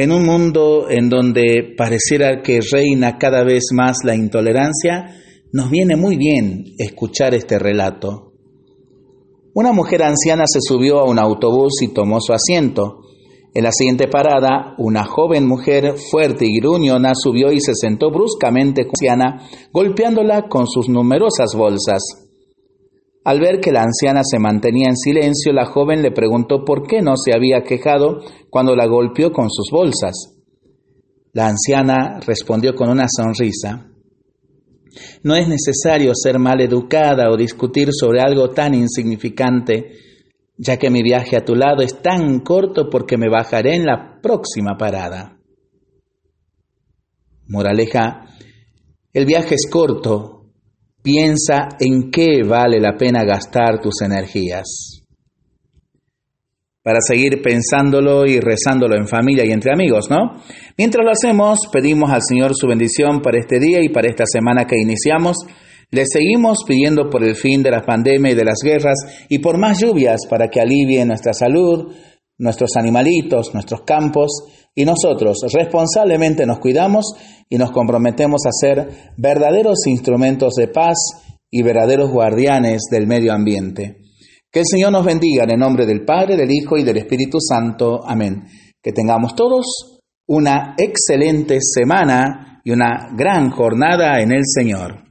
En un mundo en donde pareciera que reina cada vez más la intolerancia, nos viene muy bien escuchar este relato. Una mujer anciana se subió a un autobús y tomó su asiento. En la siguiente parada, una joven mujer fuerte y gruñona subió y se sentó bruscamente con la anciana, golpeándola con sus numerosas bolsas. Al ver que la anciana se mantenía en silencio, la joven le preguntó por qué no se había quejado cuando la golpeó con sus bolsas. La anciana respondió con una sonrisa. No es necesario ser mal educada o discutir sobre algo tan insignificante, ya que mi viaje a tu lado es tan corto porque me bajaré en la próxima parada. Moraleja, el viaje es corto, Piensa en qué vale la pena gastar tus energías. Para seguir pensándolo y rezándolo en familia y entre amigos, ¿no? Mientras lo hacemos, pedimos al Señor su bendición para este día y para esta semana que iniciamos. Le seguimos pidiendo por el fin de la pandemia y de las guerras y por más lluvias para que alivie nuestra salud, nuestros animalitos, nuestros campos y nosotros responsablemente nos cuidamos y nos comprometemos a ser verdaderos instrumentos de paz y verdaderos guardianes del medio ambiente. Que el Señor nos bendiga en el nombre del Padre, del Hijo y del Espíritu Santo. Amén. Que tengamos todos una excelente semana y una gran jornada en el Señor.